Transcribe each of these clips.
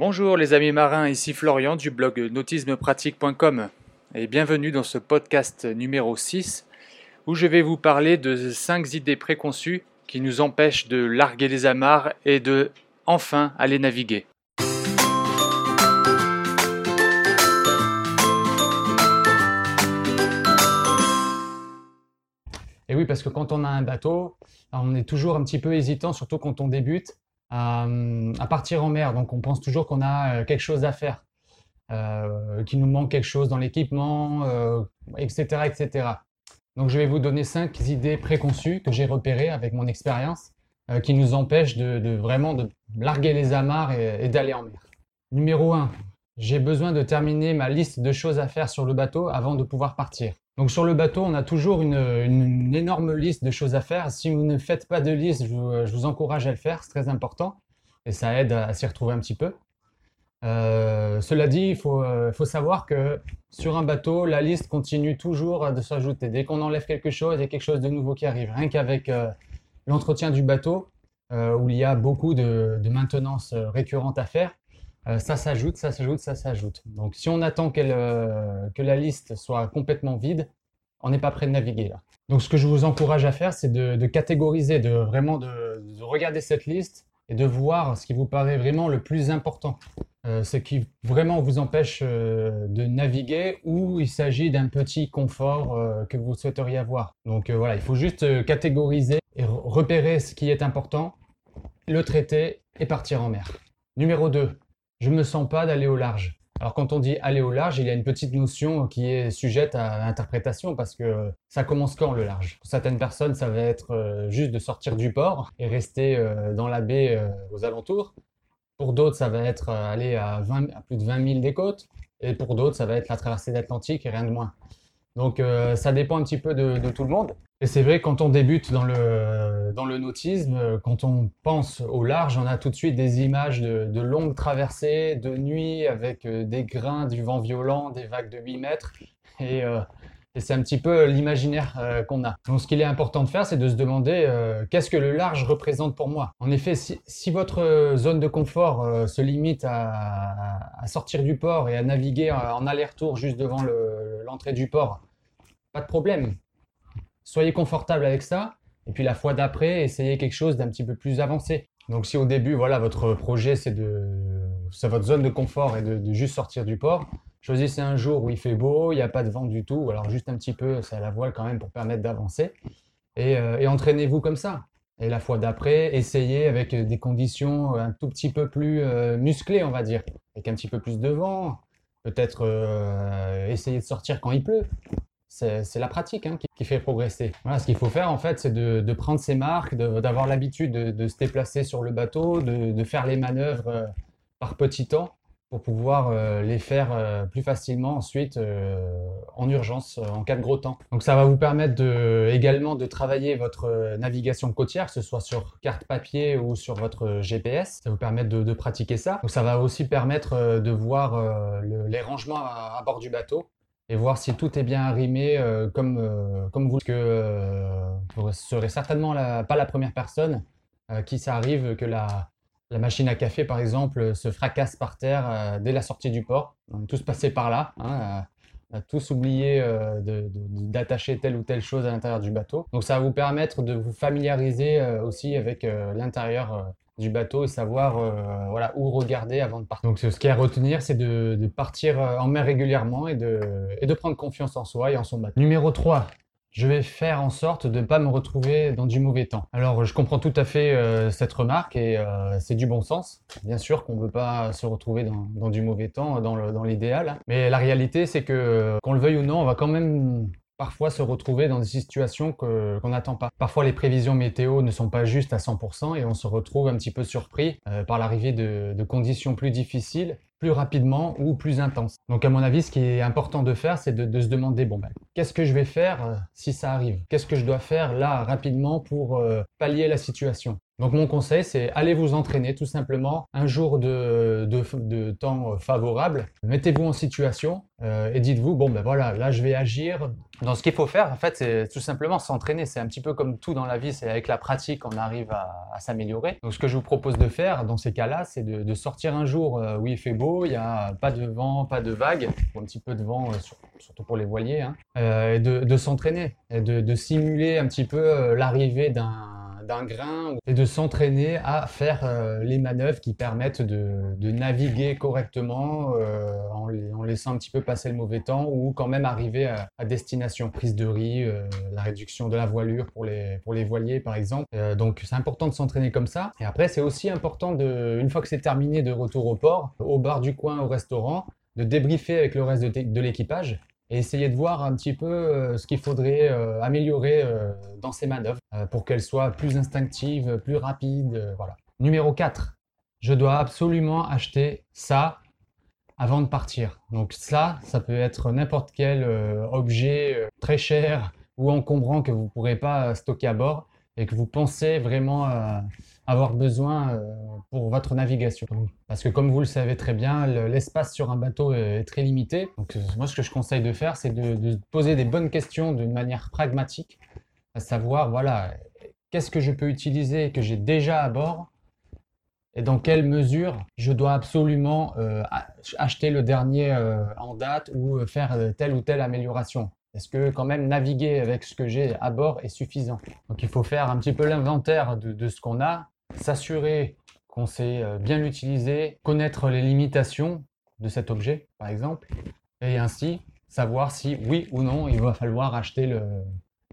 Bonjour les amis marins, ici Florian du blog nautismepratique.com et bienvenue dans ce podcast numéro 6 où je vais vous parler de 5 idées préconçues qui nous empêchent de larguer les amarres et de enfin aller naviguer. Et oui, parce que quand on a un bateau, on est toujours un petit peu hésitant, surtout quand on débute, à, partir en mer. Donc on pense toujours qu'on a euh, quelque chose à faire, euh, qu'il nous manque quelque chose dans l'équipement, etc., euh, etc. Donc je vais vous donner cinq idées préconçues que j'ai repérées avec mon expérience qui nous empêchent de, vraiment de larguer les amarres et, d'aller en mer. Numéro 1, j'ai besoin de terminer ma liste de choses à faire sur le bateau avant de pouvoir partir. Donc sur le bateau, on a toujours une, énorme liste de choses à faire. Si vous ne faites pas de liste, je vous, encourage à le faire, c'est très important. Et ça aide à, s'y retrouver un petit peu. Euh, cela dit, il faut, euh, faut, savoir que sur un bateau, la liste continue toujours de s'ajouter. Dès qu'on enlève quelque chose, il y a quelque chose de nouveau qui arrive. Rien qu'avec euh, l'entretien du bateau, où il y a beaucoup de maintenance récurrente à faire, euh, ça s'ajoute, ça s'ajoute, ça s'ajoute. Donc si on attend euh, que la liste soit complètement vide, on n'est pas prêt de naviguer là. Donc ce que je vous encourage à faire, c'est de, catégoriser, de vraiment de, regarder cette liste et de voir ce qui vous paraît vraiment le plus important. Euh, ce qui vraiment vous empêche de naviguer ou il s'agit d'un petit confort que vous souhaiteriez avoir. Donc voilà, il faut juste catégoriser et repérer ce qui est important, le traiter et partir en mer. Numéro 2, je me sens pas d'aller au large. Alors quand on dit aller au large, il y a une petite notion qui est sujette à interprétation parce que ça commence quand le large? Pour certaines personnes, ça va être euh, juste de sortir du port et rester euh, dans la baie euh, aux alentours. Pour d'autres, ça va être aller à, plus de 20 000 des côtes. Et pour d'autres, ça va être la traversée d'Atlantique et rien de moins. Donc ça dépend un petit peu de tout le monde. Et c'est vrai, quand on débute dans le, dans le nautisme, quand on pense au large, on a tout de suite des images de, longues traversées, de nuit, avec euh, des grains, du vent violent, des vagues de 8 mètres. Et, euh, et c'est un petit peu l'imaginaire euh, qu'on a. Donc ce qu'il est important de faire, c'est de se demander qu'est-ce que le large représente pour moi? En effet, si, votre zone de confort se limite à, sortir du port et à naviguer en aller-retour juste devant l'entrée du port, pas de problème soyez confortable avec ça. Et puis la fois d'après, essayez quelque chose d'un petit peu plus avancé. Donc si au début, voilà, votre projet, c'est de, votre zone de confort et de, juste sortir du port, choisissez un jour où il fait beau, il n'y a pas de vent du tout, ou alors juste un petit peu, c'est à la voile quand même pour permettre d'avancer. Et, euh, entraînez-vous comme ça. Et la fois d'après, essayez avec des conditions un tout petit peu plus euh, musclées, on va dire, avec un petit peu plus de vent. Peut-être euh, essayer de sortir quand il pleut c'est la pratique hein, qui, fait progresser. Voilà, ce qu'il faut faire en fait, c'est de, prendre ses marques, d'avoir l'habitude de, se déplacer sur le bateau, de, faire les manœuvres euh, par petits temps pour pouvoir euh, les faire euh, plus facilement ensuite en urgence en cas de gros temps. Donc ça va vous permettre également de travailler votre navigation côtière, que ce soit sur carte papier ou sur votre GPS. Ça vous permet de, pratiquer ça. Donc ça va aussi permettre de voir les rangements à bord du bateau et voir si tout est bien arrimé euh, comme, euh, comme vous. Que euh, vous serez certainement pas la première personne qui ça arrive que la, la, machine à café, par exemple, se fracasse par terre dès la sortie du port. On est tous passés par là. Hein, on a tous oublié d'attacher telle ou telle chose à l'intérieur du bateau. Donc ça va vous permettre de vous familiariser aussi avec l'intérieur du bateau et savoir euh, où regarder avant de partir. Donc ce qui est à retenir, c'est de, partir euh, en mer régulièrement et de, et de prendre confiance en soi et en son bateau. Numéro 3, je vais faire en sorte de ne pas me retrouver dans du mauvais temps. Alors je comprends tout à fait euh, cette remarque et c'est du bon sens. Bien sûr qu'on ne veut pas se retrouver dans, du mauvais temps, dans l'idéal. Mais la réalité c'est que qu'on le veuille ou non, on va quand même parfois se retrouver dans des situations qu'on n'attend pas. Parfois, les prévisions météo ne sont pas justes à 100% et on se retrouve un petit peu surpris euh, par l'arrivée de, conditions plus difficiles, plus rapidement ou plus intenses. Donc, à mon avis, ce qui est important de faire, c'est de, se demander, bon, ben, qu'est-ce que je vais faire euh, si ça arrive? Qu'est-ce que je dois faire là rapidement pour euh, pallier la situation? Donc mon conseil, c'est allez vous entraîner tout simplement un jour de, temps favorable. Mettez-vous en situation euh, et dites-vous, bon ben voilà, là je vais agir. Dans ce qu'il faut faire, en fait, c'est tout simplement s'entraîner. C'est un petit peu comme tout dans la vie, c'est avec la pratique qu'on arrive à, s'améliorer. Donc ce que je vous propose de faire dans ces cas-là, c'est de, sortir un jour euh, où il fait beau, il n'y a pas de vent, pas de vagues, un petit peu de vent, euh, surtout pour les voiliers, hein, et de, s'entraîner, et de simuler un petit peu l'arrivée d'un d'un grain et de s'entraîner à faire euh, les manœuvres qui permettent de, naviguer correctement euh, en, laissant un petit peu passer le mauvais temps ou quand même arriver à, destination. Prise de riz, euh, la réduction de la voilure pour les, pour les voiliers par exemple. donc c'est important de s'entraîner comme ça. Et après c'est aussi important de, une fois que c'est terminé de retour au port, au bar du coin, au restaurant, de débriefer avec le reste de l'équipage et essayer de voir un petit peu euh, ce qu'il faudrait euh, améliorer euh, dans ces manœuvres pour qu'elles soient plus instinctives, plus rapides. voilà. Numéro 4, je dois absolument acheter ça avant de partir. Donc ça, ça peut être n'importe quel objet très cher ou encombrant que vous ne pourrez pas stocker à bord et que vous pensez vraiment avoir besoin euh, pour votre navigation. Parce que comme vous le savez très bien, l'espace sur un bateau est très limité. Donc euh, moi, ce que je conseille de faire, c'est de, poser des bonnes questions d'une manière pragmatique, à savoir, voilà, qu'est-ce que je peux utiliser que j'ai déjà à bord et dans quelle mesure je dois absolument euh, acheter le dernier en date ou faire telle ou telle amélioration. Est-ce que quand même naviguer avec ce que j'ai à bord est suffisant? Donc il faut faire un petit peu l'inventaire de, ce qu'on a s'assurer qu'on sait euh, bien l'utiliser, connaître les limitations de cet objet, par exemple, et ainsi savoir si oui ou non il va falloir acheter le,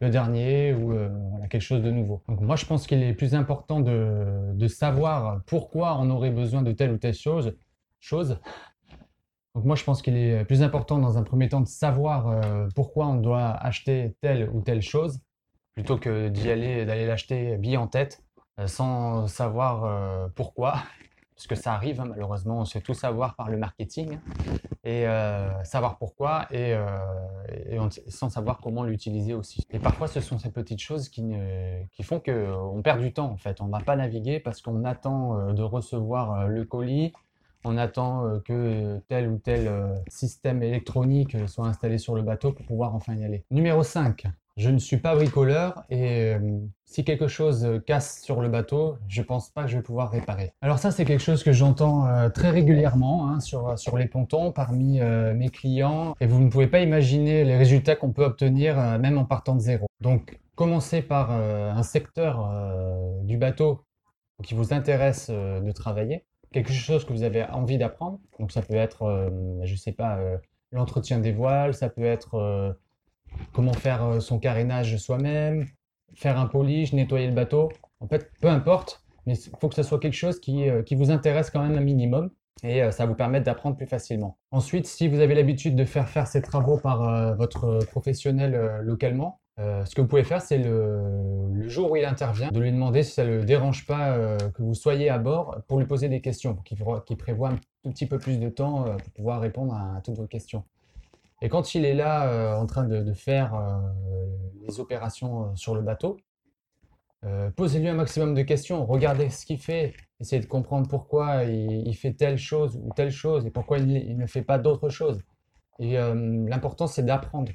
dernier ou euh, quelque chose de nouveau. Donc moi je pense qu'il est plus important de, savoir pourquoi on aurait besoin de telle ou telle chose. chose. Donc moi je pense qu'il est plus important dans un premier temps de savoir euh, pourquoi on doit acheter telle ou telle chose plutôt que d'y aller d'aller l'acheter bien en tête euh, sans savoir euh, pourquoi, parce que ça arrive, hein, malheureusement, on sait tout savoir par le marketing, et euh, savoir pourquoi, et, sans savoir comment l'utiliser aussi. Et parfois, ce sont ces petites choses qui, qui font qu'on perd du temps, en fait. On ne va pas naviguer parce qu'on attend de recevoir le colis, on attend que tel ou tel système électronique soit installé sur le bateau pour pouvoir enfin y aller. Numéro 5, je ne suis pas bricoleur et euh, si quelque chose casse sur le bateau, je pense pas que je vais pouvoir réparer. Alors ça, c'est quelque chose que j'entends euh, très régulièrement hein, sur, les pontons parmi euh, mes clients et vous ne pouvez pas imaginer les résultats qu'on peut obtenir même en partant de zéro. Donc, commencez par un secteur du bateau qui vous intéresse de travailler, quelque chose que vous avez envie d'apprendre. Donc ça peut être, je sais pas, l'entretien des voiles, ça peut être comment faire euh, son carénage soi-même, faire un polish, nettoyer le bateau. En fait, peu importe, mais il faut que ce soit quelque chose qui, euh, vous intéresse quand même un minimum et euh, ça vous permet d'apprendre plus facilement. Ensuite, si vous avez l'habitude de faire faire ces travaux par votre professionnel localement, ce que vous pouvez faire, c'est le, jour où il intervient, de lui demander si ça ne le dérange pas que vous soyez à bord pour lui poser des questions, pour qu'il prévoit un tout petit peu plus de temps pour pouvoir répondre à toutes vos questions. Et quand il est là euh, en train de, faire euh, les opérations euh, sur le bateau, posez-lui un maximum de questions, regardez ce qu'il fait, essayez de comprendre pourquoi il, fait telle chose ou telle chose et pourquoi il, ne fait pas d'autre chose. Et l'important, c'est d'apprendre.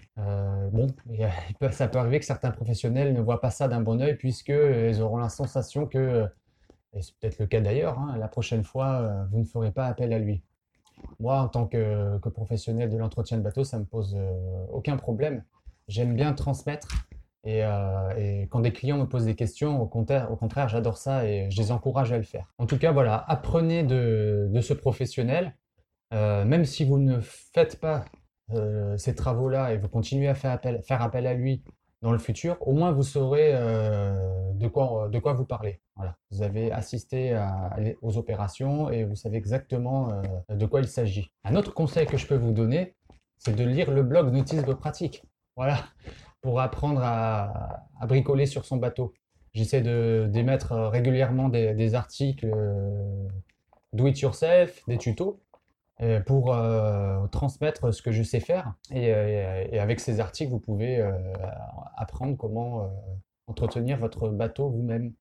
bon, ça peut arriver que certains professionnels ne voient pas ça d'un bon oeil puisqu'ils auront la sensation que, et c'est peut-être le cas d'ailleurs, hein, la prochaine fois, vous ne ferez pas appel à lui. Moi, en tant que, professionnel de l'entretien de bateau, ça ne me pose euh, aucun problème. J'aime bien transmettre. Euh, et, quand des clients me posent des questions, au contraire j'adore ça et je les encourage à le faire. En tout cas, voilà, apprenez de, ce professionnel. Euh, même si vous ne faites pas ces travaux-là et vous continuez à faire appel, faire appel à lui dans le futur, au moins vous saurez euh, de, quoi, de quoi vous parlez. Voilà. Vous avez assisté aux opérations et vous savez exactement euh, de quoi il s'agit. Un autre conseil que je peux vous donner, c'est de lire le blog Notice de pratique. Voilà, pour apprendre à, bricoler sur son bateau. J'essaie d'émettre régulièrement des, des articles euh, do it yourself, des tutos, euh, pour euh, transmettre ce que je sais faire. Euh, et, avec ces articles, vous pouvez apprendre comment entretenir votre bateau vous-même.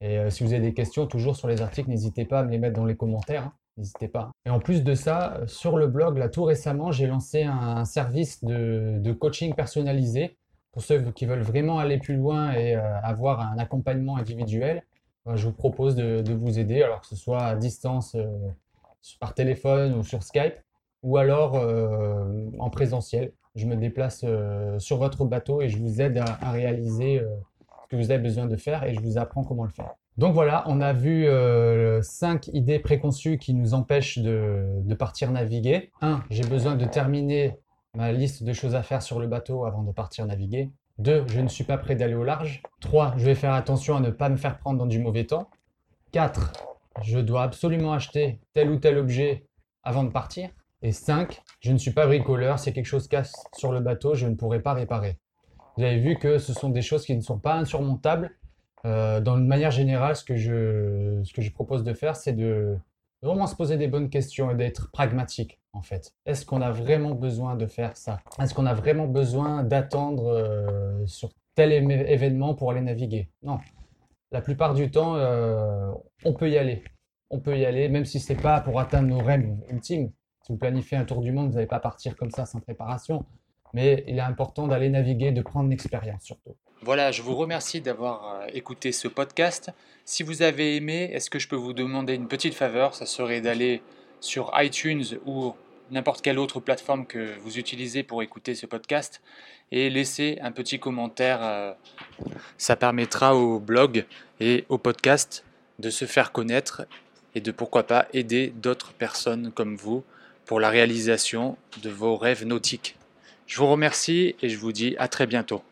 Et euh, si vous avez des questions, toujours sur les articles, n'hésitez pas à me les mettre dans les commentaires. Hein. N'hésitez pas. Et en plus de ça, sur le blog, là tout récemment, j'ai lancé un, service de, coaching personnalisé pour ceux qui veulent vraiment aller plus loin et avoir un accompagnement individuel. je vous propose de, vous aider, alors que ce soit à distance par téléphone ou sur Skype, ou alors en présentiel je me déplace euh, sur votre bateau et je vous aide à, réaliser euh, ce que vous avez besoin de faire et je vous apprends comment le faire. Donc voilà, on a vu euh, cinq idées préconçues qui nous empêchent de, partir naviguer. 1. J'ai besoin de terminer ma liste de choses à faire sur le bateau avant de partir naviguer. 2. Je ne suis pas prêt d'aller au large. 3. Je vais faire attention à ne pas me faire prendre dans du mauvais temps. 4. Je dois absolument acheter tel ou tel objet avant de partir. Et 5, je ne suis pas bricoleur, si quelque chose casse sur le bateau, je ne pourrai pas réparer. Vous avez vu que ce sont des choses qui ne sont pas insurmontables. Euh, dans une manière générale, ce que je, propose de faire, c'est de vraiment se poser des bonnes questions et d'être pragmatique, en fait. Est-ce qu'on a vraiment besoin de faire ça? Est-ce qu'on a vraiment besoin d'attendre euh, sur tel événement pour aller naviguer? Non. La plupart du temps, euh, on peut y aller. On peut y aller, même si ce n'est pas pour atteindre nos rêves ultimes. Si vous planifiez un tour du monde, vous n'allez pas partir comme ça sans préparation. Mais il est important d'aller naviguer, de prendre l'expérience surtout. Voilà, je vous remercie d'avoir euh, écouté ce podcast. Si vous avez aimé, est-ce que je peux vous demander une petite faveur? Ça serait d'aller sur iTunes ou n'importe quelle autre plateforme que vous utilisez pour écouter ce podcast et laisser un petit commentaire. Euh, ça permettra au blog et au podcast de se faire connaître et de pourquoi pas aider d'autres personnes comme vous pour la réalisation de vos rêves nautiques. Je vous remercie et je vous dis à très bientôt.